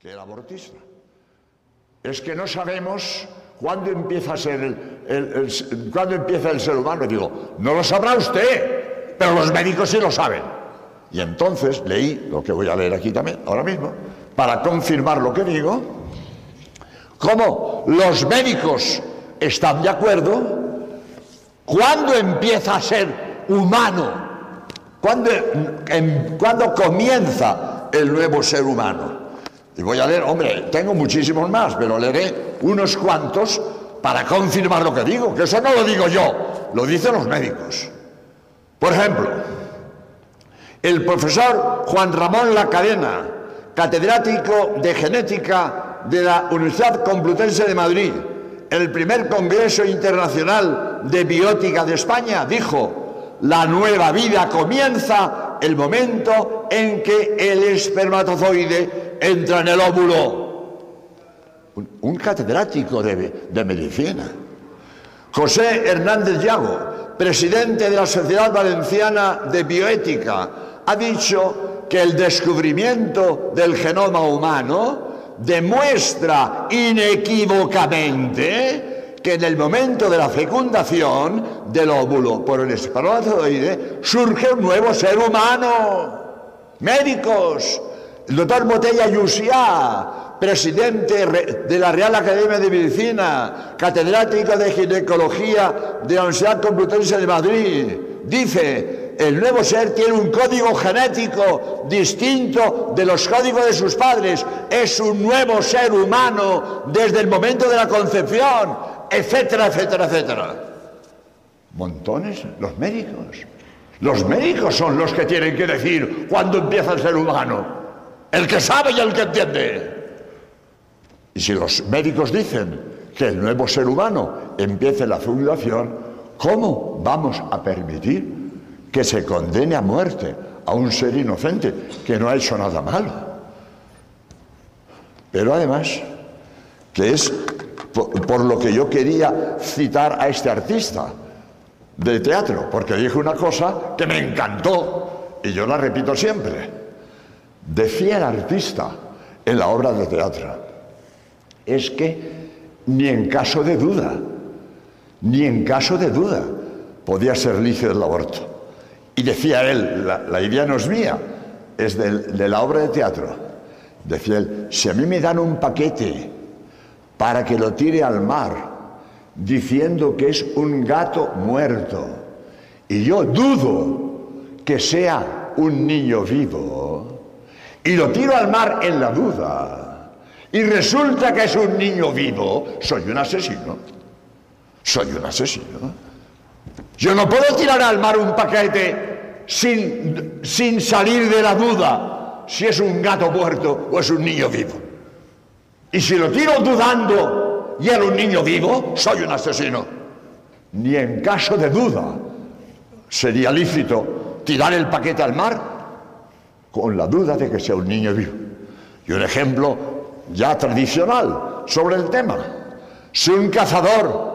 que el abortista. Es que no sabemos cuándo empieza a ser el, cuándo ser humano. Y digo, no lo sabrá usted, pero los médicos sí lo saben. Y entonces leí lo que voy a leer aquí también, ahora mismo, para confirmar lo que digo, cómo los médicos están de acuerdo cuando empieza a ser humano, cuando comienza el nuevo ser humano. Y voy a leer, hombre, tengo muchísimos más, pero leeré unos cuantos para confirmar lo que digo, que eso no lo digo yo, lo dicen los médicos. Por ejemplo, el profesor Juan Ramón La Cadena, catedrático de genética de la Universidad Complutense de Madrid, el primer Congreso Internacional de Biótica de España, dijo, la nueva vida comienza el momento en que el espermatozoide entra en el óvulo. Un, catedrático de, de medicina. José Hernández Llago, presidente de la Sociedad Valenciana de Bioética, ha dicho que el descubrimiento del genoma humano demuestra inequívocamente que en el momento de la fecundación del óvulo por el espermatozoide surge un nuevo ser humano. Médicos, el doctor Botella Yusiá, presidente de la Real Academia de Medicina, catedrático de ginecología de la Universidad Complutense de Madrid, dice el nuevo ser tiene un código genético distinto de los códigos de sus padres. Es un nuevo ser humano desde el momento de la concepción, etcétera, etcétera, etcétera. Montones, los médicos. Los médicos son los que tienen que decir cuándo empieza el ser humano. El que sabe y el que entiende. Y si los médicos dicen que el nuevo ser humano empiece la fundación, ¿cómo vamos a permitir que se condene a muerte a un ser inocente que no ha hecho nada malo. Pero además, que es por, lo que yo quería citar a este artista de teatro, porque dijo una cosa que me encantó y yo la repito siempre. Decía el artista en la obra de teatro, es que ni en caso de duda, ni en caso de duda podía ser lícito el aborto. Y decía él, la, idea no es mía, es de, la obra de teatro. Decía él, si a mí me dan un paquete para que lo tire al mar, diciendo que es un gato muerto, y yo dudo que sea un niño vivo, y lo tiro al mar en la duda, y resulta que es un niño vivo, soy un asesino. Soy un asesino. Yo no puedo tirar al mar un paquete sin, sin salir de la duda si es un gato muerto o es un niño vivo. Y si lo tiro dudando y era un niño vivo, soy un asesino. Ni en caso de duda sería lícito tirar el paquete al mar con la duda de que sea un niño vivo. Y un ejemplo ya tradicional sobre el tema. Si un cazador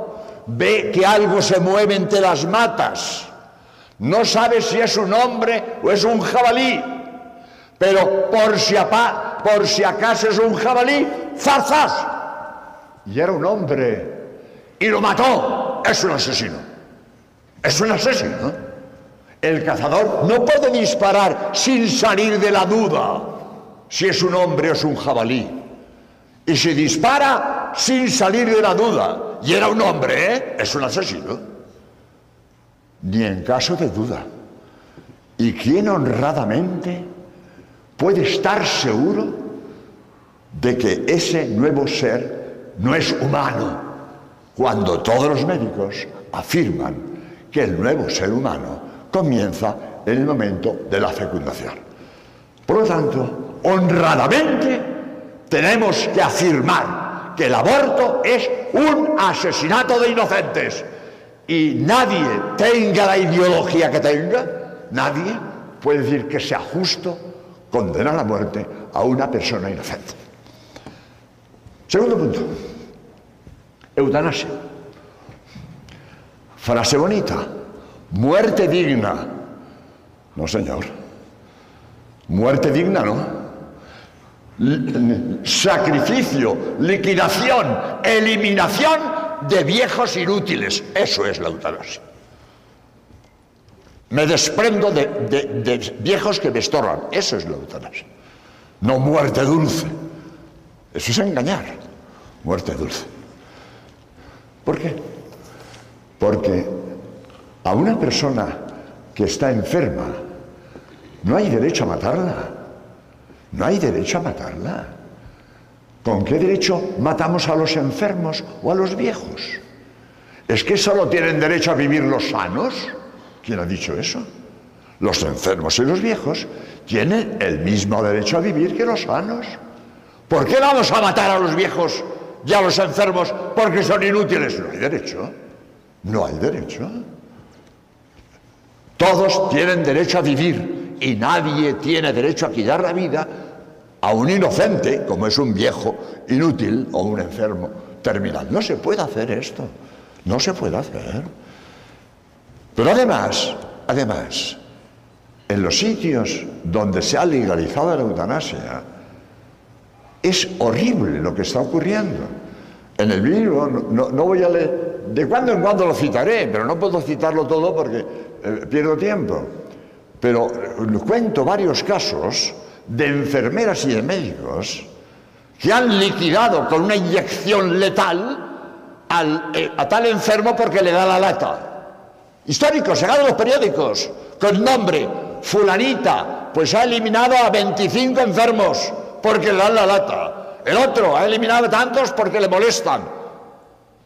ve que algo se mueve entre las matas. No sabe si es un hombre o es un jabalí, pero por si, por si acaso es un jabalí, ¡zarzas! Y era un hombre y lo mató. Es un asesino. Es un asesino. El cazador no puede disparar sin salir de la duda si es un hombre o es un jabalí. Y si dispara sin salir de la duda y era un hombre, ¿eh? es un asesino. Ni en caso de duda. ¿Y quién honradamente puede estar seguro de que ese nuevo ser no es humano cuando todos los médicos afirman que el nuevo ser humano comienza en el momento de la fecundación? Por lo tanto, honradamente tenemos que afirmar que el aborto es un asesinato de inocentes. Y nadie tenga la ideología que tenga, nadie puede decir que sea justo condenar a muerte a una persona inocente. Segundo punto, eutanasia. Frase bonita, muerte digna. No, señor. Muerte digna, ¿no? sacrificio, liquidación, eliminación de viejos inútiles. Eso es la eutanasia. Me desprendo de, de viejos que me estorban. Eso es la eutanasia. No muerte dulce. Eso es engañar. Muerte dulce. ¿Por qué? Porque a una persona que está enferma no hay derecho a matarla. No hay derecho a matarla. ¿Con qué derecho matamos a los enfermos o a los viejos? ¿Es que solo tienen derecho a vivir los sanos? ¿Quién ha dicho eso? Los enfermos y los viejos tienen el mismo derecho a vivir que los sanos. ¿Por qué vamos a matar a los viejos y a los enfermos porque son inútiles? No hay derecho. No hay derecho. Todos tienen derecho a vivir y nadie tiene derecho a quitar la vida a un inocente, como es un viejo inútil o un enfermo terminal. No se puede hacer esto. No se puede hacer. Pero además, además, en los sitios donde se ha legalizado la eutanasia, es horrible lo que está ocurriendo. En el libro, no, voy a leer, de cuando en cuando lo citaré, pero no puedo citarlo todo porque eh, pierdo tiempo. Pero eh, cuento varios casos de enfermeras y de médicos que han liquidado con una inyección letal eh, a tal enfermo porque le da la lata. Históricos, se los periódicos, con nombre, fulanita, pues ha eliminado a 25 enfermos porque le dan la lata. El otro ha eliminado a tantos porque le molestan.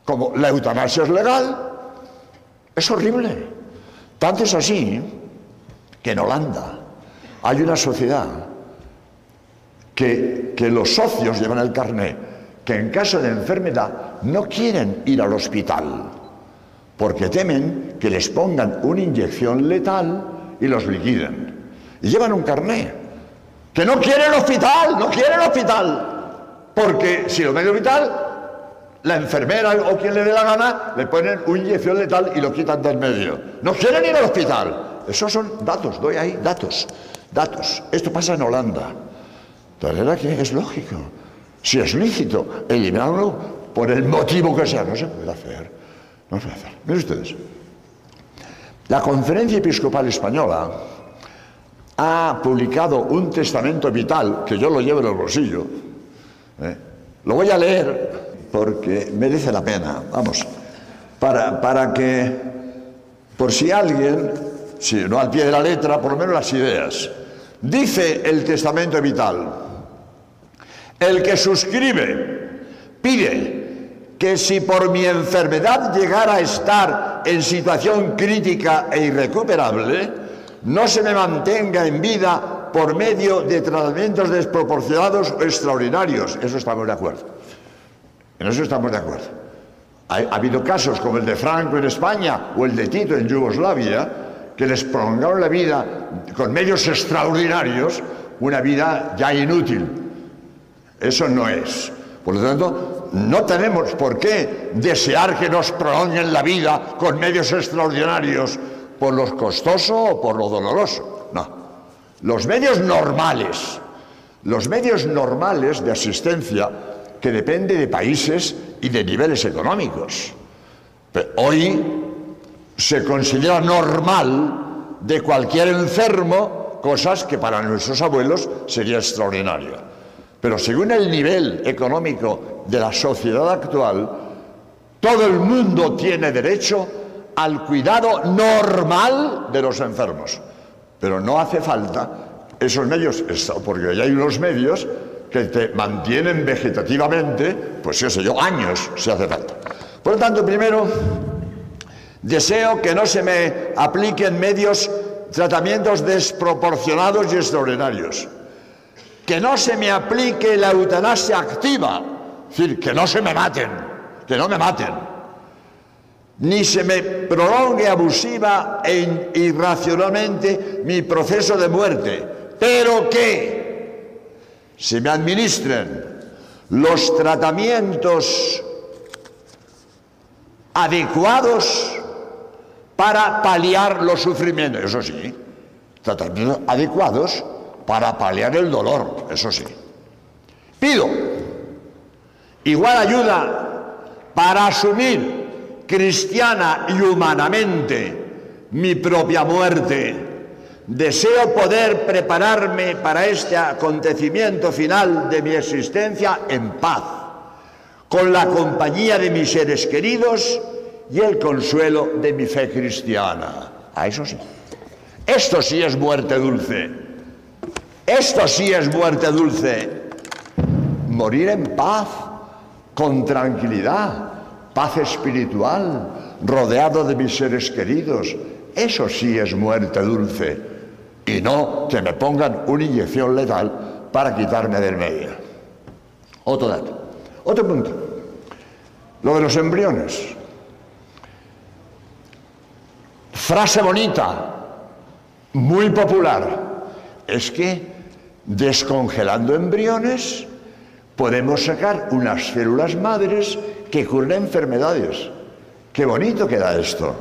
Como la eutanasia es legal, es horrible. Tanto es así que en Holanda hay una sociedad que, que los socios llevan el carné, que en caso de enfermedad no quieren ir al hospital, porque temen que les pongan una inyección letal y los liquiden. Y llevan un carné que no quiere el hospital, no quiere el hospital. Porque si lo mete hospital, la enfermera o quien le dé la gana le ponen una inyección letal y lo quitan del medio. No quieren ir al hospital. Esos son datos, doy ahí datos, datos. Esto pasa en Holanda. De manera es lógico. Si es lícito eliminarlo por el motivo que sea, no se puede hacer. No se puede hacer. Miren ustedes. La Conferencia Episcopal Española ha publicado un testamento vital, que yo lo llevo en el bolsillo. ¿eh? Lo voy a leer porque merece la pena, vamos, para, para que, por si alguien, si no al pie de la letra, por lo menos las ideas. Dice el testamento vital, el que suscribe pide que si por mi enfermedad llegara a estar en situación crítica e irrecuperable, no se me mantenga en vida por medio de tratamientos desproporcionados o extraordinarios. Eso estamos de acuerdo. En eso estamos de acuerdo. Ha, habido casos como el de Franco en España o el de Tito en Yugoslavia que les prolongaron la vida con medios extraordinarios, una vida ya inútil. Eso no es. Por lo tanto, no tenemos por qué desear que nos prolonguen la vida con medios extraordinarios por lo costoso o por lo doloroso. No. Los medios normales, los medios normales de asistencia que depende de países y de niveles económicos. hoy se considera normal de cualquier enfermo cosas que para nuestros abuelos sería extraordinario. Pero según el nivel económico de la sociedad actual, todo el mundo tiene derecho al cuidado normal de los enfermos. Pero no hace falta esos medios, porque hay unos medios que te mantienen vegetativamente, pues yo sé yo, años si hace falta. Por lo tanto, primero, deseo que no se me apliquen medios, tratamientos desproporcionados y extraordinarios. Que no se me aplique la eutanasia activa, es decir, que no se me maten, que no me maten ni se me prolongue abusiva e irracionalmente mi proceso de muerte, pero que se me administren los tratamientos adecuados para paliar los sufrimientos, eso sí, tratamientos adecuados para paliar el dolor, eso sí. Pido igual ayuda para asumir cristiana y humanamente mi propia muerte. Deseo poder prepararme para este acontecimiento final de mi existencia en paz, con la compañía de mis seres queridos y el consuelo de mi fe cristiana. A eso sí. Esto sí es muerte dulce. Esto sí es muerte dulce. Morir en paz, con tranquilidad, paz espiritual, rodeado de mis seres queridos. Eso sí es muerte dulce. Y no que me pongan una inyección letal para quitarme del medio. Otro dato. Otro punto. Lo de los embriones. Frase bonita, muy popular, es que descongelando embriones podemos sacar unas células madres que curan enfermedades. Qué bonito queda esto.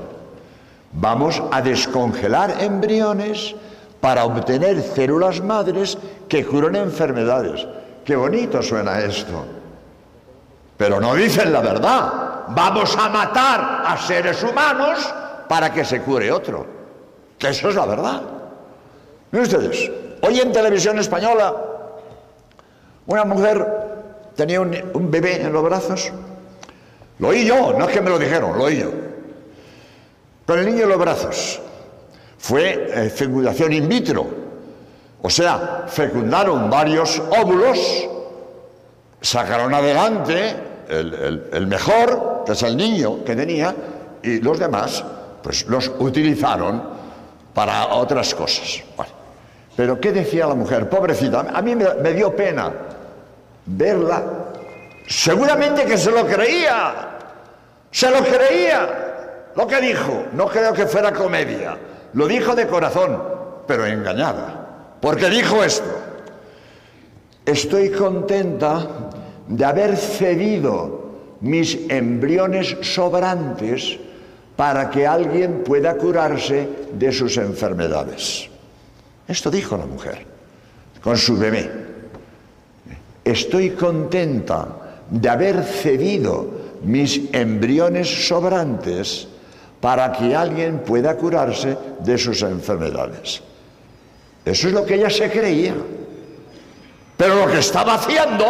Vamos a descongelar embriones para obtener células madres que curan enfermedades. Qué bonito suena esto. Pero no dicen la verdad. Vamos a matar a seres humanos para que se cure otro. Eso es la verdad. Miren ustedes, hoy en televisión española, una mujer tenía un, bebé en los brazos. Lo oí yo, no es que me lo dijeron, lo oí yo. Con el niño en los brazos. Fue eh, fecundación in vitro. O sea, fecundaron varios óvulos, sacaron adelante el, el mejor, que es el niño que tenía, y los demás pues los utilizaron para otras cosas. Pero ¿qué decía la mujer? Pobrecita, a mí me, dio pena verla. Seguramente que se lo creía, se lo creía lo que dijo. No creo que fuera comedia, lo dijo de corazón, pero engañada. Porque dijo esto, estoy contenta de haber cedido mis embriones sobrantes para que alguien pueda curarse de sus enfermedades. Esto dijo la mujer con su bebé. Estoy contenta de haber cedido mis embriones sobrantes para que alguien pueda curarse de sus enfermedades. Eso es lo que ella se creía. Pero lo que estaba haciendo,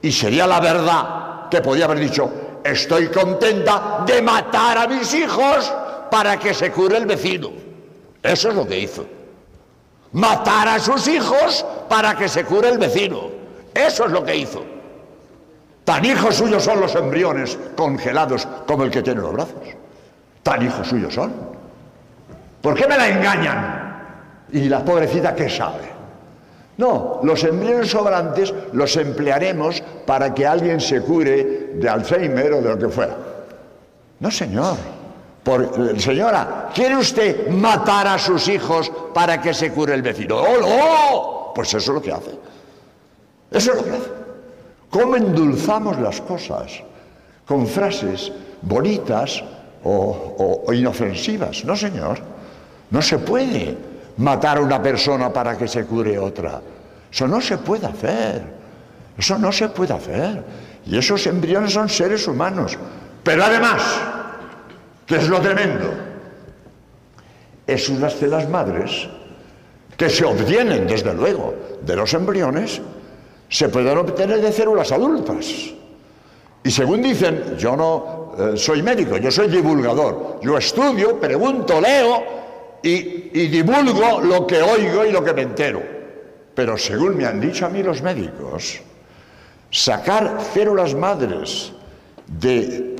y sería la verdad que podía haber dicho, estoy contenta de matar a mis hijos para que se cure el vecino. Eso es lo que hizo. Matar a sus hijos para que se cure el vecino. Eso es lo que hizo. Tan hijos suyos son los embriones congelados como el que tiene los brazos. Tan hijos suyos son. ¿Por qué me la engañan? Y la pobrecita, ¿qué sabe? No, los embriones sobrantes los emplearemos para que alguien se cure de Alzheimer o de lo que fuera. No, señor. Por, señora, ¿quiere usted matar a sus hijos para que se cure el vecino? ¡Oh, no! Pues eso es lo que hace. Eso es lo que hace. ¿Cómo endulzamos las cosas? Con frases bonitas o inofensivas. No, señor. No se puede matar a una persona para que se cure otra. Eso no se puede hacer. Eso no se puede hacer. Y esos embriones son seres humanos. Pero además, ¿qué es lo tremendo? Es unas células madres que se obtienen, desde luego, de los embriones, se pueden obtener de células adultas. Y según dicen, yo no eh, soy médico, yo soy divulgador. Yo estudio, pregunto, leo y, divulgo lo que oigo y lo que me entero. Pero según me han dicho a mí los médicos, sacar células madres de,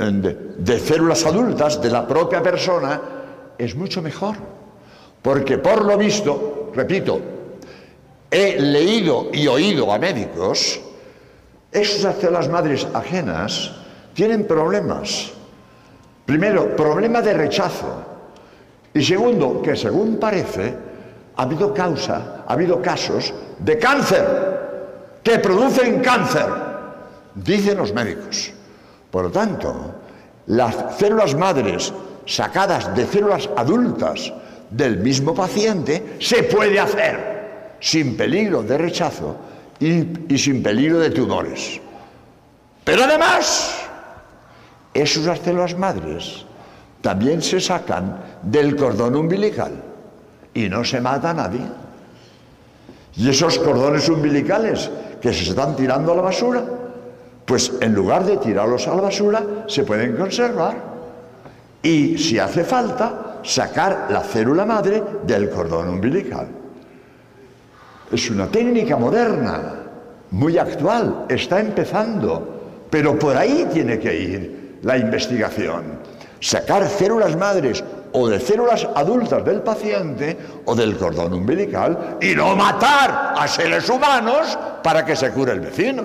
de, células adultas de la propia persona es mucho mejor. Porque por lo visto, repito, he leído y oído a médicos, esas células madres ajenas tienen problemas. Primero, problema de rechazo. Y segundo, que según parece, ha habido causa, ha habido casos de cáncer que producen cáncer, dicen los médicos. Por lo tanto, las células madres sacadas de células adultas del mismo paciente se puede hacer sin peligro de rechazo y, sin peligro de tumores. Pero además, esas células madres también se sacan del cordón umbilical y no se mata a nadie. Y esos cordones umbilicales que se están tirando a la basura, pues en lugar de tirarlos a la basura, se pueden conservar. Y si hace falta, sacar la célula madre del cordón umbilical. Es una técnica moderna, muy actual, está empezando, pero por ahí tiene que ir la investigación. Sacar células madres o de células adultas del paciente o del cordón umbilical y no matar a seres humanos para que se cure el vecino.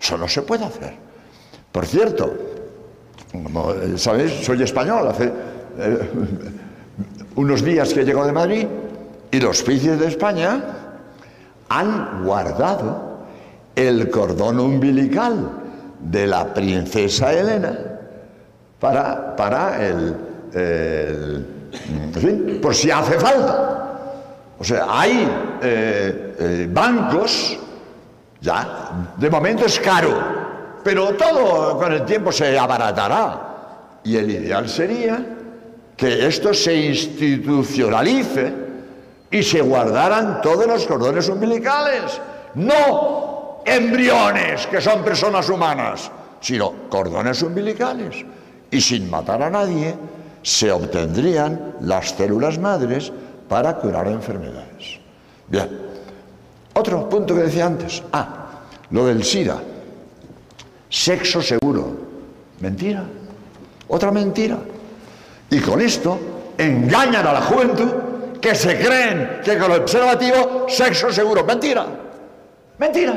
Eso no se puede hacer. Por cierto, como eh, sabéis, soy español, hace eh, unos días que llego de Madrid y los oficios de España han guardado el cordón umbilical de la princesa Elena para, para el, por si hace falta. O sea, hay eh, eh, bancos, ya, de momento es caro, pero todo con el tiempo se abaratará. Y el ideal sería que esto se institucionalice y se guardaran todos los cordones umbilicales, no embriones que son personas humanas, sino cordones umbilicales. Y sin matar a nadie, se obtendrían las células madres para curar enfermedades. Bien, otro punto que decía antes, ah, lo del SIDA, sexo seguro, mentira, otra mentira. Y con esto engañan a la juventud que se creen que con el observativo sexo seguro, mentira, mentira.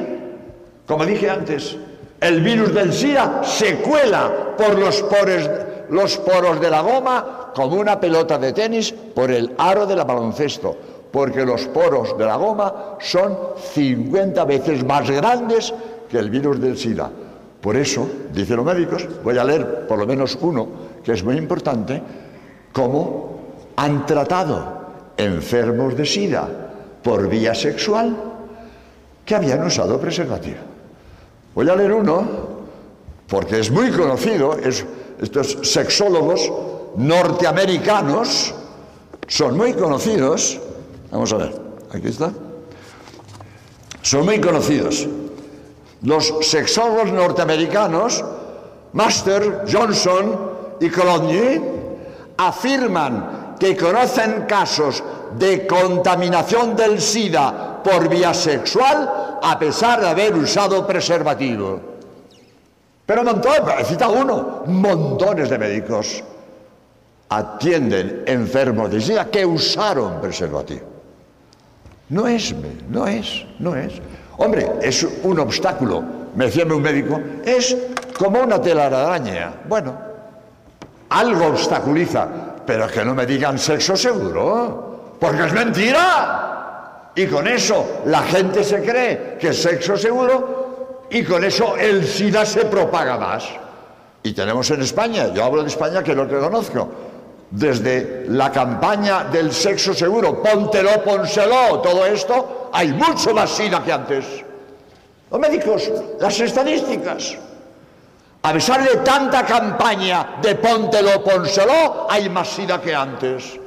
Como dije antes, el virus del SIDA se cuela por los poros los poros de la goma como una pelota de tenis por el aro del baloncesto, porque los poros de la goma son 50 veces más grandes que el virus del SIDA. Por eso, dicen los médicos, voy a leer por lo menos uno que es muy importante, cómo han tratado enfermos de SIDA por vía sexual que habían usado preservativo. Voy a leer uno porque es muy conocido, es estos sexólogos norteamericanos son muy conocidos. Vamos a ver, aquí está. Son muy conocidos. Los sexólogos norteamericanos, Master, Johnson y Cologne, afirman que conocen casos de contaminación del SIDA por vía sexual a pesar de haber usado preservativo. Pero montones, cita uno, montones de médicos atienden enfermos de SIDA que usaron preservativo. No es, no es, no es. Hombre, es un obstáculo, me decía un médico, es como una telaraña. Bueno, algo obstaculiza, pero que no me digan sexo seguro, porque es mentira. Y con eso la gente se cree que es sexo seguro y con eso el SIDA se propaga más. Y tenemos en España, yo hablo de España que es lo que conozco, desde la campaña del sexo seguro, póntelo, pónselo, todo esto, hay mucho más SIDA que antes. Los médicos, las estadísticas. A pesar de tanta campaña de póntelo, pónselo, hay más SIDA que antes.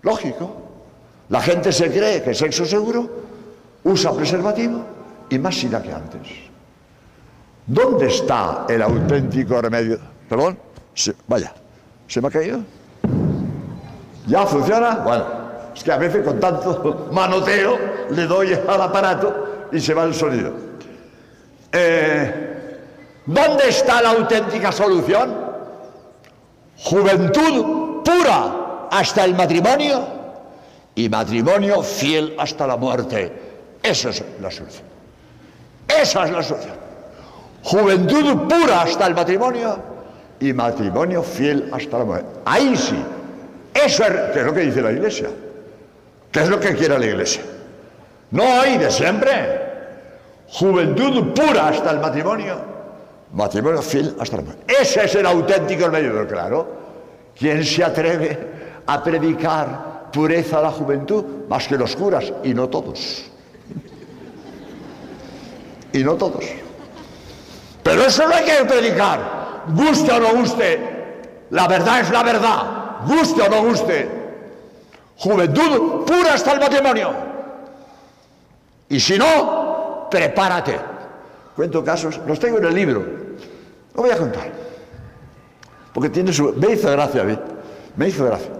Lógico. La gente se cree que sexo seguro usa preservativo y más SIDA que antes. ¿Dónde está el auténtico remedio? Perdón, vaya, ¿se me ha caído? ¿Ya funciona? Bueno, es que a veces con tanto manoteo le doy al aparato y se va el sonido. Eh, ¿Dónde está la auténtica solución? Juventud pura hasta el matrimonio y matrimonio fiel hasta la muerte. Esa es la solución. Esa es la solución. Juventud pura hasta el matrimonio y matrimonio fiel hasta la muerte. Ahí sí. Eso es, lo que dice la iglesia. ¿Qué es lo que quiere la iglesia? No hay de siempre. Juventud pura hasta el matrimonio. Matrimonio fiel hasta la muerte. Ese es el auténtico medio, claro. ¿Quién se atreve a predicar pureza a la juventud? Más que los curas, y no todos. y no todos. Pero eso no hay que predicar, guste o no guste, la verdad es la verdad, guste o no guste. Juventud pura hasta el matrimonio. Y si no, prepárate. Cuento casos, los tengo en el libro. Lo voy a contar. Porque tiene su... Me hizo gracia a mí. Me hizo gracia.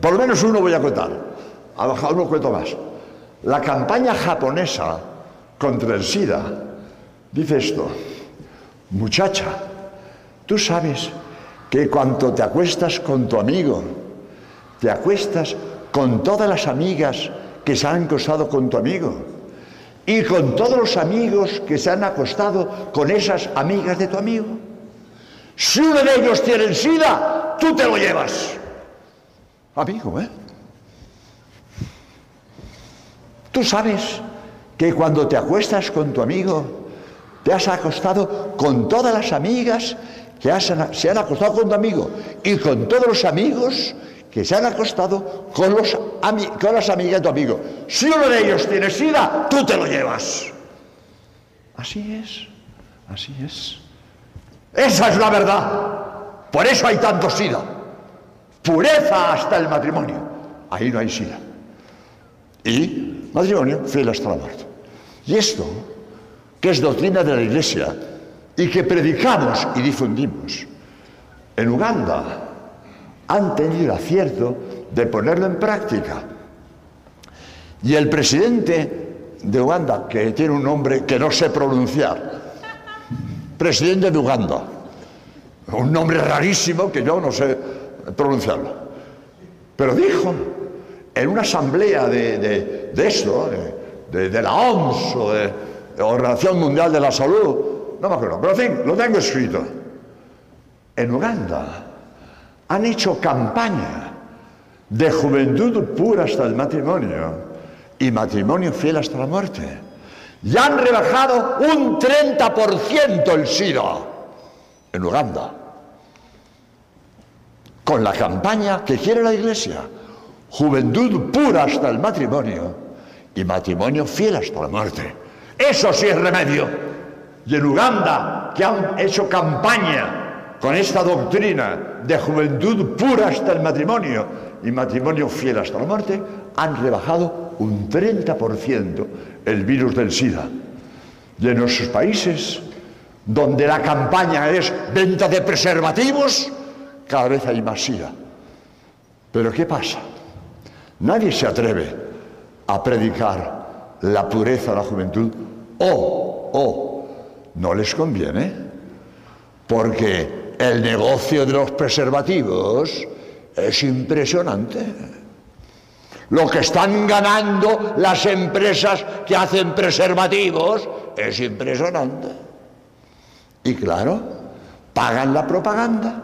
Por lo menos uno voy a contar. A lo mejor cuento más. La campaña japonesa contra el SIDA dice esto. Muchacha, tú sabes que cuando te acuestas con tu amigo, te acuestas con todas las amigas que se han acostado con tu amigo y con todos los amigos que se han acostado con esas amigas de tu amigo. Si uno de ellos tiene el SIDA, tú te lo llevas. Amigo, ¿eh? Tú sabes que cuando te acuestas con tu amigo, te has acostado con todas las amigas que se han acostado con tu amigo y con todos los amigos que se han acostado con, los, con las amigas de tu amigo. Si uno de ellos tiene sida, tú te lo llevas. Así es, así es. Esa es la verdad. Por eso hay tanto sida. Pureza hasta el matrimonio. Ahí no hay sida. Y matrimonio fiel hasta la muerte. Y esto, que es doctrina de la Iglesia y que predicamos y difundimos, en Uganda han tenido el acierto de ponerlo en práctica. Y el presidente de Uganda, que tiene un nombre que no sé pronunciar, presidente de Uganda, un nombre rarísimo que yo no sé pronunciarlo, pero dijo en una asamblea de, esto, de, la OMS o de, Organización Mundial de la Salud, no me acuerdo, pero en fin, lo tengo escrito. En Uganda han hecho campaña de juventud pura hasta el matrimonio y matrimonio fiel hasta la muerte. Y han rebajado un 30% el SIDA en Uganda. Con la campaña que quiere la Iglesia. Juventud pura hasta el matrimonio y matrimonio fiel hasta la muerte. Eso sí es remedio. Y en Uganda, que han hecho campaña con esta doctrina de juventud pura hasta el matrimonio y matrimonio fiel hasta la muerte, han rebajado un 30% el virus del SIDA. Y en nuestros países, donde la campaña es venta de preservativos, cada vez hay más SIDA. Pero ¿qué pasa? Nadie se atreve a predicar la pureza de la juventud o, o, no les conviene, porque el negocio de los preservativos es impresionante. Lo que están ganando las empresas que hacen preservativos es impresionante. Y claro, pagan la propaganda.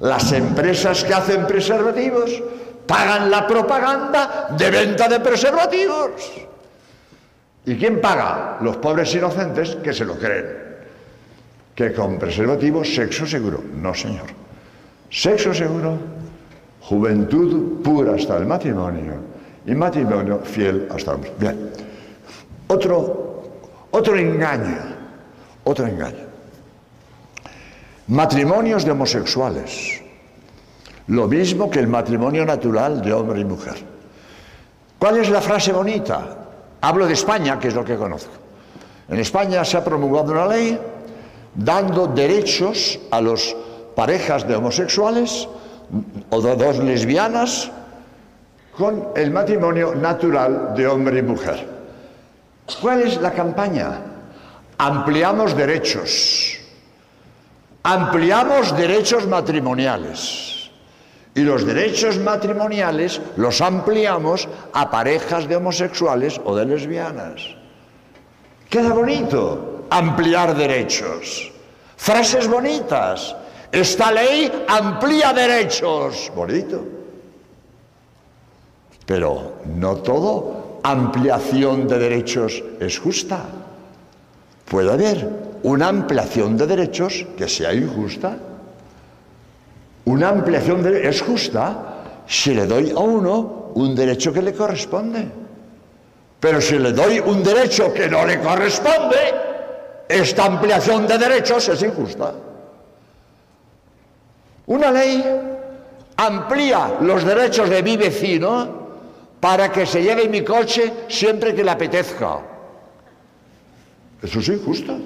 Las empresas que hacen preservativos pagan la propaganda de venta de preservativos. ¿Y quién paga? Los pobres inocentes que se lo creen que con preservativo sexo seguro. No, señor. Sexo seguro, juventud pura hasta el matrimonio y matrimonio fiel hasta el muerte. Bien. Otro, otro engaño, otro engaño. Matrimonios de homosexuales. Lo mismo que el matrimonio natural de hombre y mujer. ¿Cuál es la frase bonita? Hablo de España, que es lo que conozco. En España se ha promulgado una ley dando derechos a las parejas de homosexuales o de dos lesbianas con el matrimonio natural de hombre y mujer. ¿Cuál es la campaña? Ampliamos derechos. Ampliamos derechos matrimoniales. Y los derechos matrimoniales los ampliamos a parejas de homosexuales o de lesbianas. Queda bonito ampliar derechos. Frases bonitas. Esta ley amplía derechos. Bonito. Pero no todo ampliación de derechos es justa. Puede haber una ampliación de derechos que sea injusta. Una ampliación de es justa si le doy a uno un derecho que le corresponde. Pero si le doy un derecho que no le corresponde, esta ampliación de derechos es injusta. Una ley amplía los derechos de mi vecino para que se lleve mi coche siempre que le apetezca. Eso es injusto.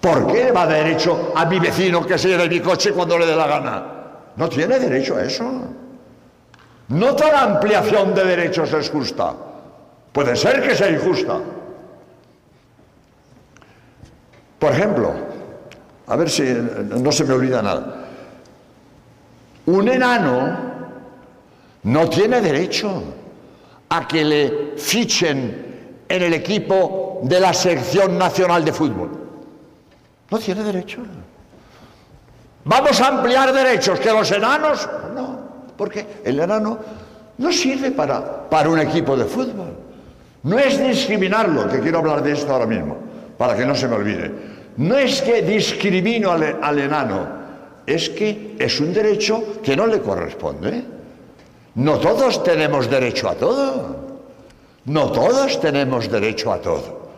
¿Por qué va derecho a mi vecino que se lleve mi coche cuando le dé la gana? No tiene derecho a eso. No toda ampliación de derechos es justa. Puede ser que sea injusta. Por ejemplo, a ver si no se me olvida nada. Un enano no tiene derecho a que le fichen en el equipo de la sección nacional de fútbol. No tiene derecho. Vamos a ampliar derechos que los enanos. No, porque el enano no sirve para, para un equipo de fútbol. No es discriminarlo, que quiero hablar de esto ahora mismo, para que no se me olvide. No es que discrimino al, enano, es que es un derecho que no le corresponde. No todos tenemos derecho a todo. No todos tenemos derecho a todo.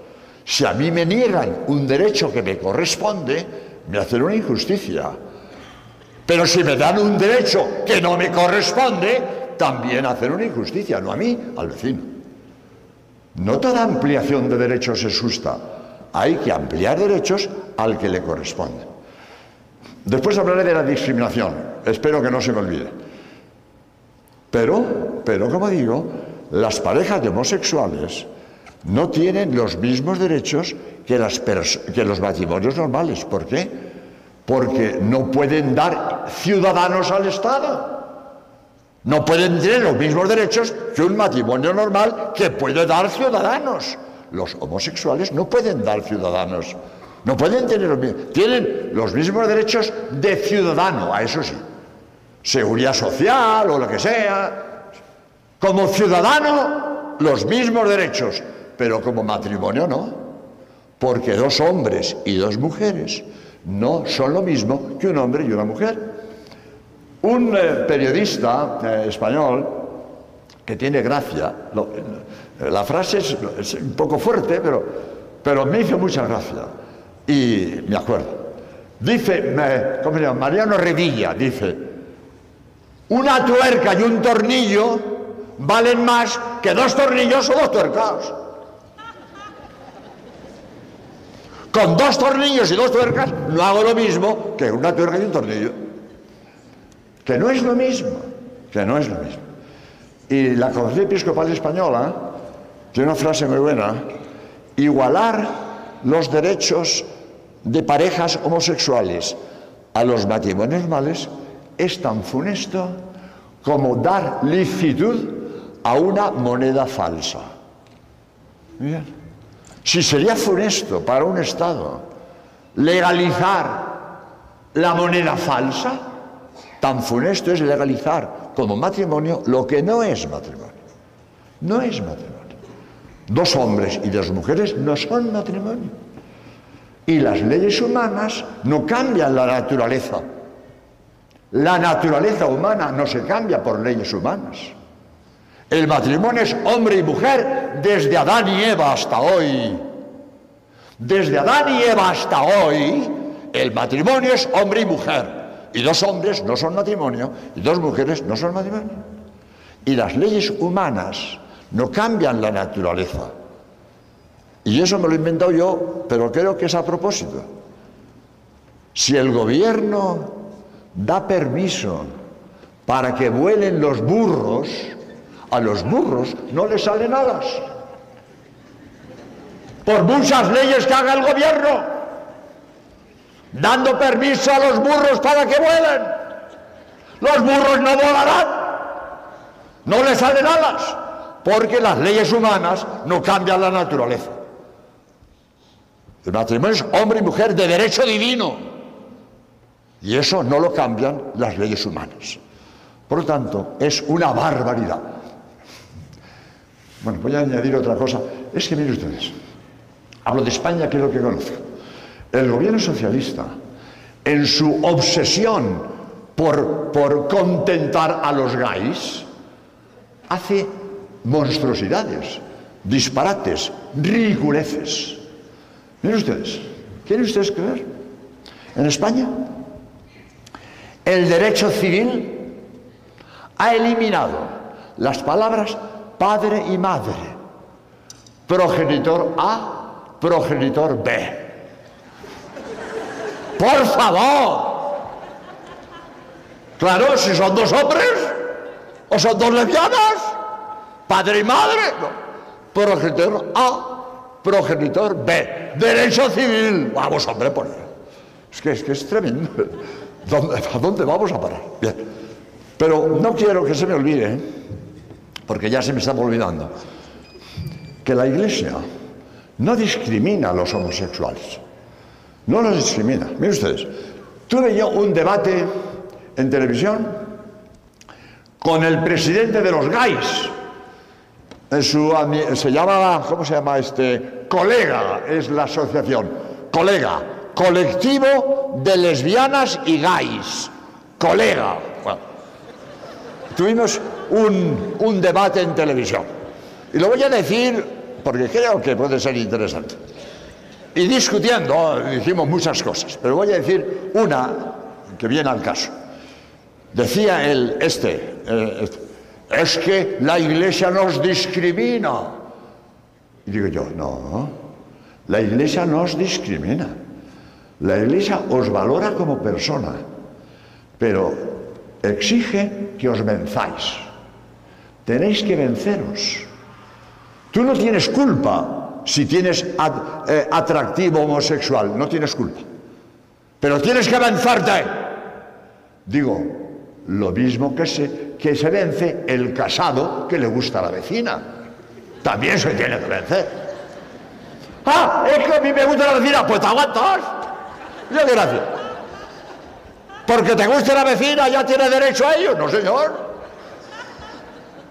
Si a mí me niegan un derecho que me corresponde, me hacen una injusticia. Pero si me dan un derecho que no me corresponde, también hacen una injusticia, no a mí, al vecino. No toda ampliación de derechos es justa. Hay que ampliar derechos al que le corresponde. Después hablaré de la discriminación. Espero que no se me olvide. Pero, pero como digo, las parejas de homosexuales no tienen los mismos derechos que, que los matrimonios normales. ¿Por qué? Porque no pueden dar ciudadanos al Estado. No pueden tener los mismos derechos que un matrimonio normal que puede dar ciudadanos. Los homosexuales no pueden dar ciudadanos. No pueden tener los mismos. Tienen los mismos derechos de ciudadano, a eso sí. Seguridad social o lo que sea. Como ciudadano, los mismos derechos pero como matrimonio no, porque dos hombres y dos mujeres no son lo mismo que un hombre y una mujer. Un eh, periodista eh, español que tiene gracia, la frase es, un poco fuerte, pero, pero me hizo mucha gracia y me acuerdo. Dice, ¿cómo se llama? Mariano Revilla dice, una tuerca y un tornillo valen más que dos tornillos o dos tuercas. Con dos tornillos y dos tuercas no hago lo mismo que una tuerca y un tornillo. Que no es lo mismo, que no es lo mismo. Y la Conferencia Episcopal Española tiene una frase muy buena, igualar los derechos de parejas homosexuales a los matrimonios normales es tan funesto como dar licitud a una moneda falsa. Bien. Si sería funesto para un Estado legalizar la moneda falsa, tan funesto es legalizar como matrimonio lo que no es matrimonio. No es matrimonio. Dos hombres y dos mujeres no son matrimonio. Y las leyes humanas no cambian la naturaleza. La naturaleza humana no se cambia por leyes humanas. El matrimonio es hombre y mujer desde Adán y Eva hasta hoy. Desde Adán y Eva hasta hoy, el matrimonio es hombre y mujer. Y dos hombres no son matrimonio y dos mujeres no son matrimonio. Y las leyes humanas no cambian la naturaleza. Y eso me lo he inventado yo, pero creo que es a propósito. Si el gobierno da permiso para que vuelen los burros, a los burros no les salen alas. Por muchas leyes que haga el gobierno, dando permiso a los burros para que vuelen. Los burros no volarán, no les salen alas, porque las leyes humanas no cambian la naturaleza. El matrimonio es hombre y mujer de derecho divino. Y eso no lo cambian las leyes humanas. Por lo tanto, es una barbaridad. Bueno, voy a añadir otra cosa. Es que miren ustedes, hablo de España, que es lo que conozco. El gobierno socialista, en su obsesión por, por contentar a los gays, hace monstruosidades. disparates, ridiculeces. Miren ustedes, ¿quieren ustedes creer? En España, el derecho civil ha eliminado las palabras padre y madre, progenitor A, progenitor B. Por favor. Claro, si son dos hombres o son dos lesbianas, padre y madre, progenitor A, progenitor B, derecho civil. Vamos, hombre, por es que, es que es tremendo. ¿A dónde vamos a parar? Bien. Pero no quiero que se me olvide, porque ya se me está olvidando, que la Iglesia no discrimina a los homosexuales. No los discrimina. Miren ustedes, tuve yo un debate en televisión con el presidente de los gays. Se llama, ¿cómo se llama este? Colega, es la asociación. Colega, colectivo de lesbianas y gays. Colega. tuvimos un, un debate en televisión. Y lo voy a decir porque creo que puede ser interesante. Y discutiendo, dijimos muchas cosas, pero voy a decir una que viene al caso. Decía el, este, este, es que la iglesia nos discrimina. Y digo yo, no, la iglesia no os discrimina. La iglesia os valora como persona, pero exige que os venzáis. Tenéis que venceros. Tú no tienes culpa si tienes eh, atractivo homosexual, no tienes culpa. Pero tienes que vencerte. Digo, lo mismo que se, que se vence el casado que le gusta a la vecina. También se tiene que vencer. Ah, es que a mí me gusta la vecina, pues te aguantas. Ya gracias. Porque te gusta la vecina, ya tiene derecho a ello. No, señor.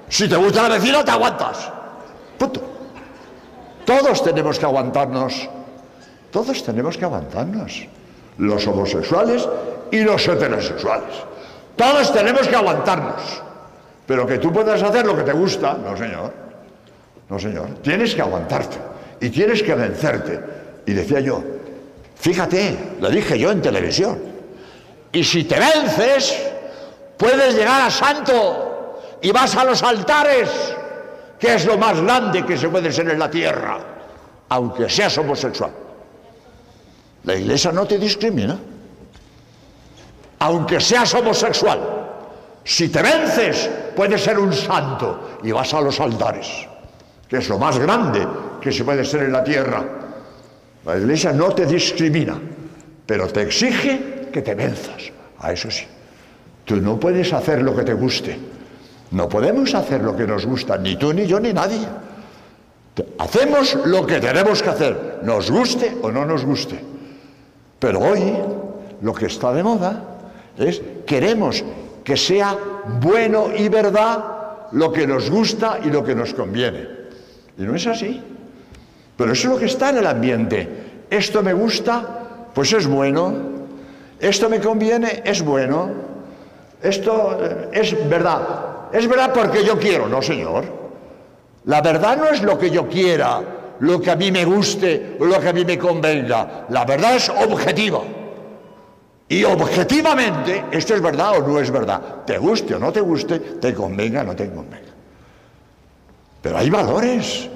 Si te gusta la vecina, te aguantas. Punto. Todos tenemos que aguantarnos. Todos tenemos que aguantarnos. Los homosexuales y los heterosexuales. Todos tenemos que aguantarnos. Pero que tú puedas hacer lo que te gusta, no señor. No señor. Tienes que aguantarte y tienes que vencerte. Y decía yo, fíjate, lo dije yo en televisión. Y si te vences, puedes llegar a santo y vas a los altares, que es lo más grande que se puede ser en la tierra, aunque seas homosexual. La iglesia no te discrimina aunque seas homosexual, si te vences, puedes ser un santo y vas a los altares, que es lo más grande que se puede ser en la tierra. La iglesia no te discrimina, pero te exige que te venzas. A eso sí. Tú no puedes hacer lo que te guste. No podemos hacer lo que nos gusta, ni tú, ni yo, ni nadie. Hacemos lo que tenemos que hacer, nos guste o no nos guste. Pero hoy lo que está de moda es, queremos que sea bueno y verdad lo que nos gusta y lo que nos conviene. Y no es así. Pero eso es lo que está en el ambiente. Esto me gusta, pues es bueno. Esto me conviene, es bueno. Esto eh, es verdad. Es verdad porque yo quiero, no señor. La verdad no es lo que yo quiera, lo que a mí me guste o lo que a mí me convenga. La verdad es objetiva. Y objetivamente, esto es verdad o no es verdad. Te guste o no te guste, te convenga o no te convenga. Pero hay valores.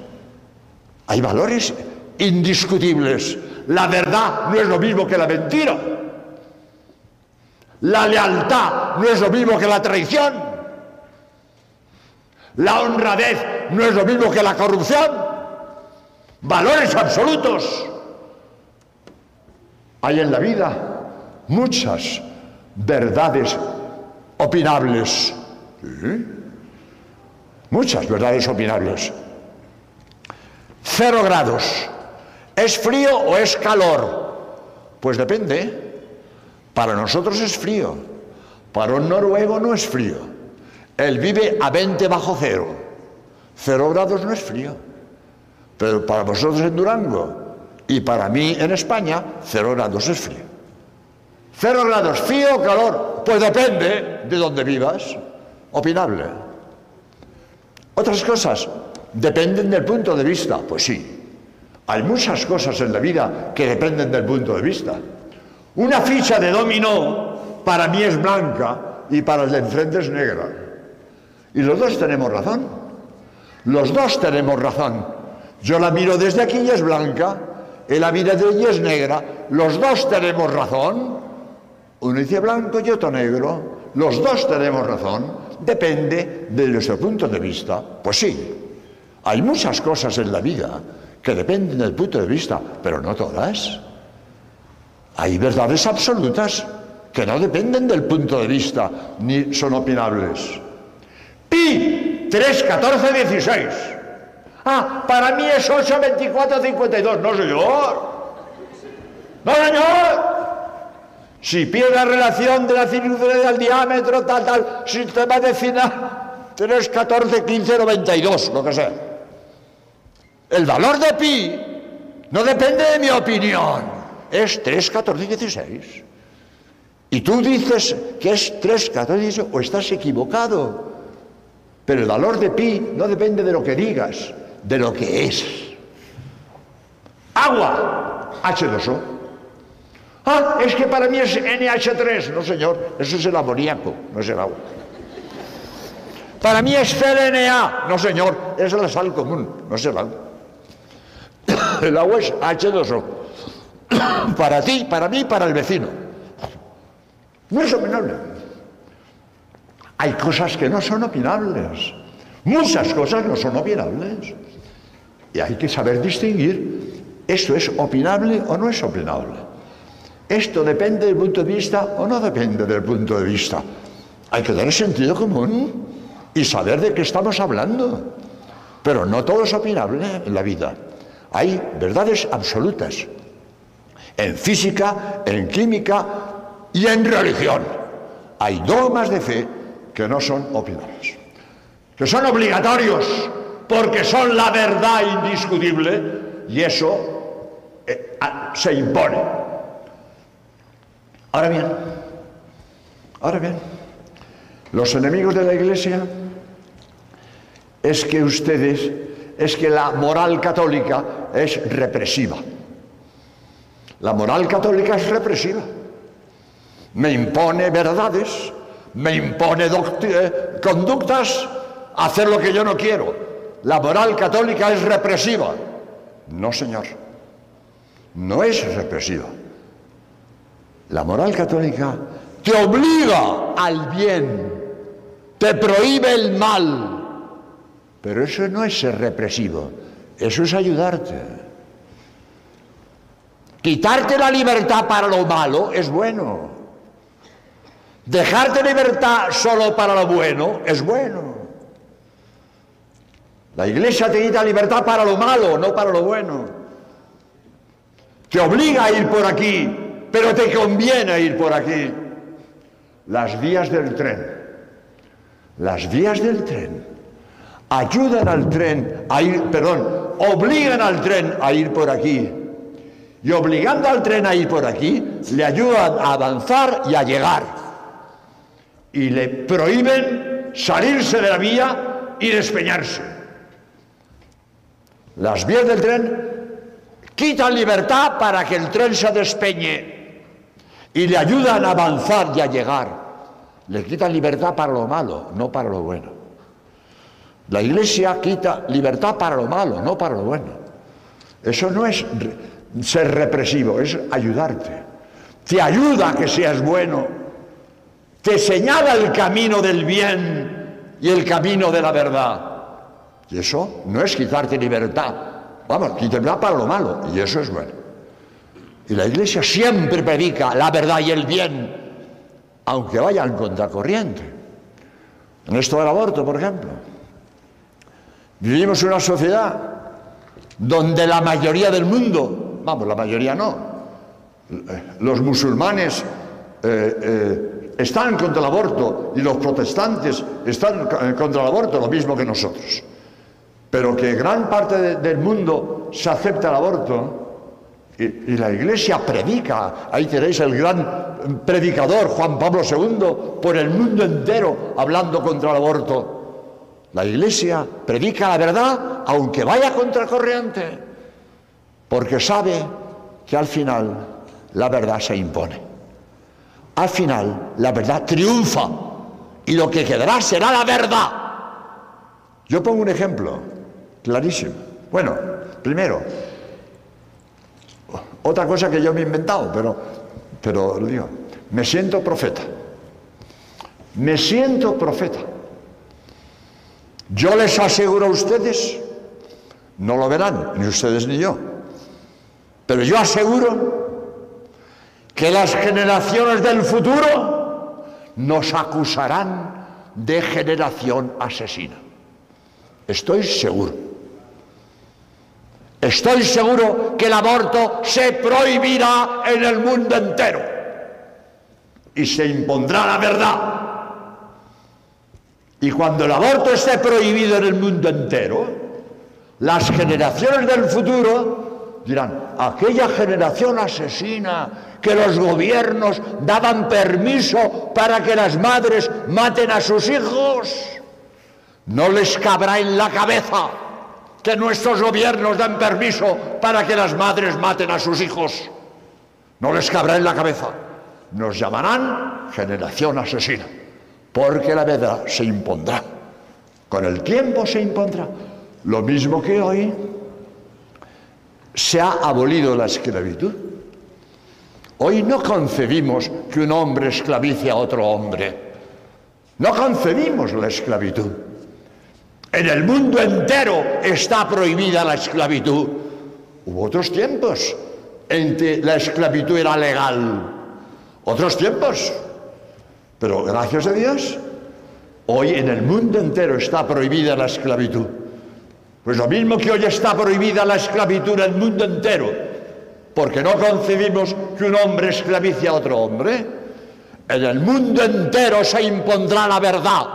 Hay valores indiscutibles. La verdad no es lo mismo que la mentira. La lealtad no es lo mismo que la traición. La honradez no es lo mismo que la corrupción. Valores absolutos hay en la vida muchas verdades opinables. Muchas verdades opinables. Cero grados. ¿Es frío o es calor? Pues depende. Para nosotros es frío. Para un noruego no es frío. Él vive a 20 bajo cero. Cero grados no es frío. Pero para vosotros en Durango y para mí en España, cero grados es frío. Cero grados, frío o calor, pues depende de donde vivas. Opinable. Otras cosas, dependen del punto de vista. Pues sí, hay muchas cosas en la vida que dependen del punto de vista. Una ficha de dominó para mí es blanca y para el de enfrente es negra. Y los dos tenemos razón. Los dos tenemos razón. Yo la miro desde aquí y es blanca, él la mira desde allí es negra. Los dos tenemos razón. Uno dice blanco y otro negro. Los dos tenemos razón. Depende de nuestro punto de vista. Pues sí, hay muchas cosas en la vida que dependen del punto de vista, pero no todas. Hay verdades absolutas que no dependen del punto de vista ni son opinables. Pi 3, 14, 16. Ah, para mí es 8, 24, 52. No, señor. No, señor. Si pi es la relación de la circunferencia al diámetro, tal, tal, sistema de final, 3, 14, 15, 92, lo que sea. El valor de pi no depende de mi opinión, es 3, 14, 16. Y tú dices que es 3, 14, 16 o estás equivocado. Pero el valor de pi no depende de lo que digas, de lo que es. Agua, H2O. Ah, es que para mí es NH3. No, señor, eso es el amoníaco, no es el agua. Para mí es CLNA. No, señor, es la sal común, no es el agua. El agua es H2O. Para ti, para mí, para el vecino. No es opinable. Hay cosas que no son opinables. Muchas cosas no son opinables. Y hay que saber distinguir esto es opinable o no es opinable. Esto depende del punto de vista o no depende del punto de vista. Hay que tener sentido común y saber de qué estamos hablando. Pero no todo es opinable en la vida. Hay verdades absolutas en física, en química y en religión. Hay dogmas de fe que no son opinables, que son obligatorios porque son la verdad indiscutible y eso eh, se impone. Ahora bien, ahora bien, los enemigos de la Iglesia es que ustedes, es que la moral católica es represiva. La moral católica es represiva. Me impone verdades, me impone eh, conductas, hacer lo que yo no quiero. La moral católica es represiva. No, señor. No es represiva. La moral católica te obliga al bien, te prohíbe el mal. Pero eso no es ser represivo, eso es ayudarte. Quitarte la libertad para lo malo es bueno. Dejarte libertad solo para lo bueno es bueno. La iglesia te quita libertad para lo malo, no para lo bueno. Te obliga a ir por aquí, pero te conviene ir por aquí. Las vías del tren. Las vías del tren ayudan al tren a ir, perdón, obligan al tren a ir por aquí. Y obligando al tren a ir por aquí, le ayudan a avanzar y a llegar. Y le prohíben salirse de la vía y despeñarse. Las vías del tren quitan libertad para que el tren se despeñe y le ayudan a avanzar y a llegar. Le quitan libertad para lo malo, no para lo bueno. La iglesia quita libertad para lo malo, no para lo bueno. Eso no es ser represivo, es ayudarte. Te ayuda a que seas bueno. Te señala el camino del bien y el camino de la verdad. Y eso no es quitarte libertad. Vamos, libertad para lo malo. Y eso es bueno. Y la iglesia siempre predica la verdad y el bien, aunque vaya en contracorriente. En esto del aborto, por ejemplo. Vivimos en una sociedad donde la mayoría del mundo, vamos, la mayoría no, los musulmanes eh, eh, están contra el aborto y los protestantes están contra el aborto, lo mismo que nosotros. Pero que gran parte del mundo se acepta el aborto y, la iglesia predica, ahí tenéis el gran predicador Juan Pablo II por el mundo entero hablando contra el aborto. La iglesia predica la verdad aunque vaya contracorriente, porque sabe que al final la verdad se impone. Al final la verdad triunfa y lo que quedará será la verdad. Yo pongo un ejemplo clarísimo. Bueno, primero, otra cosa que yo me he inventado, pero, pero digo, me siento profeta. Me siento profeta. Yo les aseguro a ustedes, no lo verán, ni ustedes ni yo, pero yo aseguro que las generaciones del futuro nos acusarán de generación asesina. Estoy seguro. Estoy seguro que el aborto se prohibirá en el mundo entero y se impondrá la verdad. Y cuando el aborto esté prohibido en el mundo entero, las generaciones del futuro dirán, aquella generación asesina que los gobiernos daban permiso para que las madres maten a sus hijos, no les cabrá en la cabeza que nuestros gobiernos dan permiso para que las madres maten a sus hijos. No les cabrá en la cabeza. Nos llamarán generación asesina porque la verdad se impondrá. Con el tiempo se impondrá. Lo mismo que hoy se ha abolido la esclavitud. Hoy no concebimos que un hombre esclavice a otro hombre. No concebimos la esclavitud. En el mundo entero está prohibida la esclavitud. Hubo otros tiempos en que la esclavitud era legal. Otros tiempos pero gracias a Dios, hoy en el mundo entero está prohibida la esclavitud. Pues lo mismo que hoy está prohibida la esclavitud en el mundo entero, porque no concebimos que un hombre esclavice a otro hombre, en el mundo entero se impondrá la verdad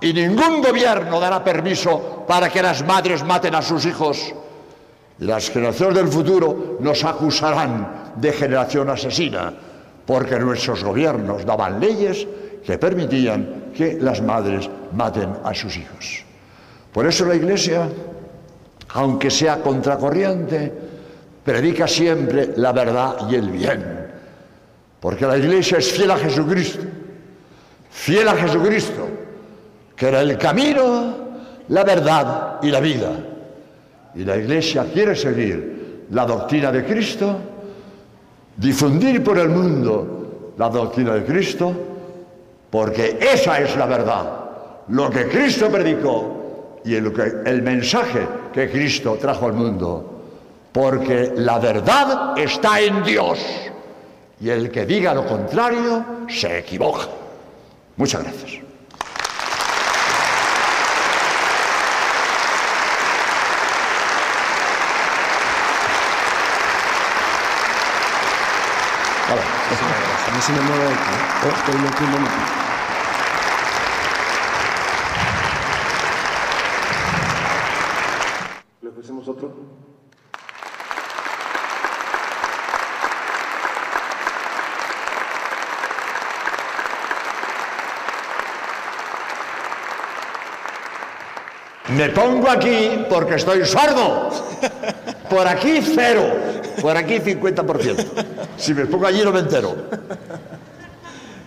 y ningún gobierno dará permiso para que las madres maten a sus hijos. Las generaciones del futuro nos acusarán de generación asesina porque nuestros gobiernos daban leyes que permitían que las madres maten a sus hijos. Por eso la Iglesia, aunque sea contracorriente, predica siempre la verdad y el bien. Porque la Iglesia es fiel a Jesucristo, fiel a Jesucristo, que era el camino, la verdad y la vida. Y la Iglesia quiere seguir la doctrina de Cristo difundir por el mundo la doctrina de Cristo, porque esa es la verdad, lo que Cristo predicó y el, mensaje que Cristo trajo al mundo, porque la verdad está en Dios. Y el que diga lo contrario se equivoca. Muchas gracias. me ¿Le ofrecemos otro? Me pongo aquí porque estoy sordo. Por aquí cero. Por aquí 50%. Si me pongo allí no me entero.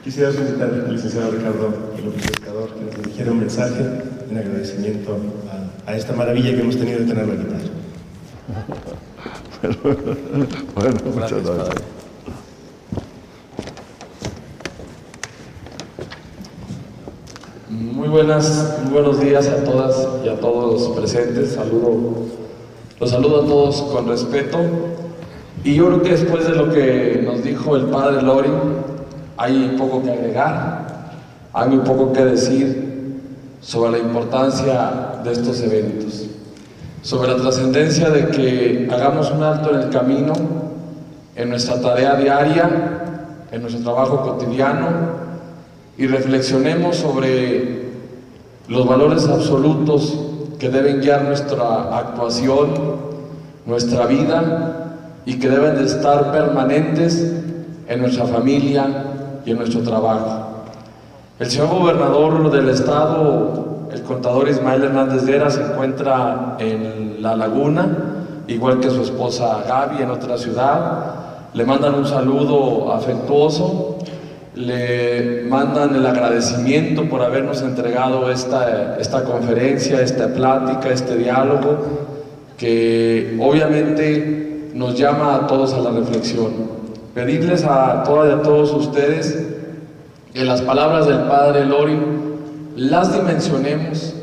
Quisiera solicitar al licenciado Ricardo López Pescador que nos dirigiera un mensaje en agradecimiento a, esta maravilla que hemos tenido de tenerlo aquí. bueno, muchas gracias. Muy buenas, muy buenos días a todas y a todos los presentes. Saludo, los saludo a todos con respeto. Y yo creo que después de lo que nos dijo el padre Lori, hay poco que agregar, hay muy poco que decir sobre la importancia de estos eventos, sobre la trascendencia de que hagamos un alto en el camino, en nuestra tarea diaria, en nuestro trabajo cotidiano y reflexionemos sobre los valores absolutos que deben guiar nuestra actuación, nuestra vida y que deben de estar permanentes en nuestra familia, y en nuestro trabajo. El señor gobernador del estado el contador Ismael Hernández Vera se encuentra en La Laguna, igual que su esposa Gaby en otra ciudad. Le mandan un saludo afectuoso, le mandan el agradecimiento por habernos entregado esta, esta conferencia, esta plática, este diálogo, que obviamente nos llama a todos a la reflexión. Pedirles a todas y a todos ustedes que las palabras del Padre Lori las dimensionemos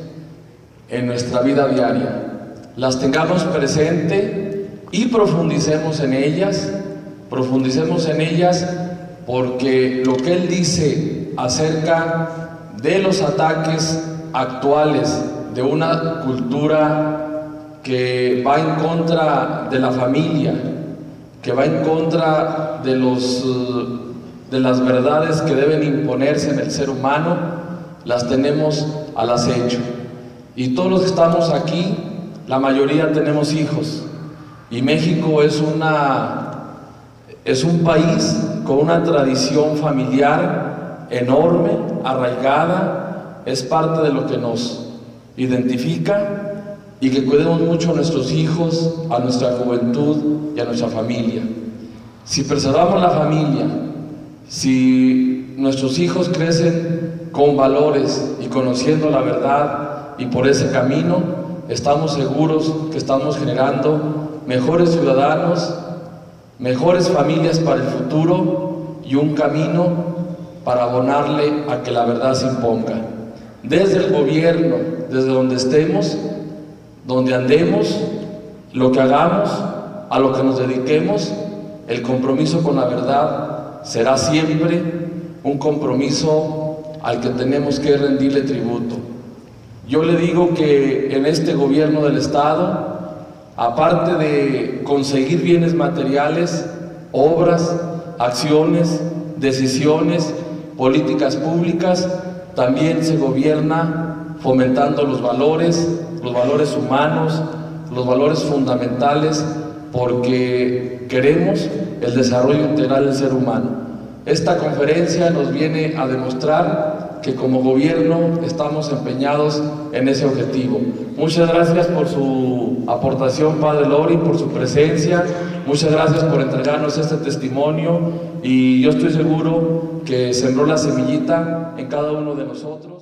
en nuestra vida diaria, las tengamos presente y profundicemos en ellas, profundicemos en ellas porque lo que él dice acerca de los ataques actuales de una cultura que va en contra de la familia, que va en contra de, los, de las verdades que deben imponerse en el ser humano, las tenemos al acecho. Y todos los que estamos aquí, la mayoría tenemos hijos. Y México es, una, es un país con una tradición familiar enorme, arraigada, es parte de lo que nos identifica y que cuidemos mucho a nuestros hijos, a nuestra juventud y a nuestra familia. Si preservamos la familia, si nuestros hijos crecen con valores y conociendo la verdad y por ese camino, estamos seguros que estamos generando mejores ciudadanos, mejores familias para el futuro y un camino para abonarle a que la verdad se imponga. Desde el gobierno, desde donde estemos, donde andemos, lo que hagamos, a lo que nos dediquemos, el compromiso con la verdad será siempre un compromiso al que tenemos que rendirle tributo. Yo le digo que en este gobierno del Estado, aparte de conseguir bienes materiales, obras, acciones, decisiones, políticas públicas, también se gobierna fomentando los valores, los valores humanos, los valores fundamentales, porque queremos el desarrollo integral del ser humano. Esta conferencia nos viene a demostrar que como gobierno estamos empeñados en ese objetivo. Muchas gracias por su aportación, Padre Lori, por su presencia. Muchas gracias por entregarnos este testimonio y yo estoy seguro que sembró la semillita en cada uno de nosotros.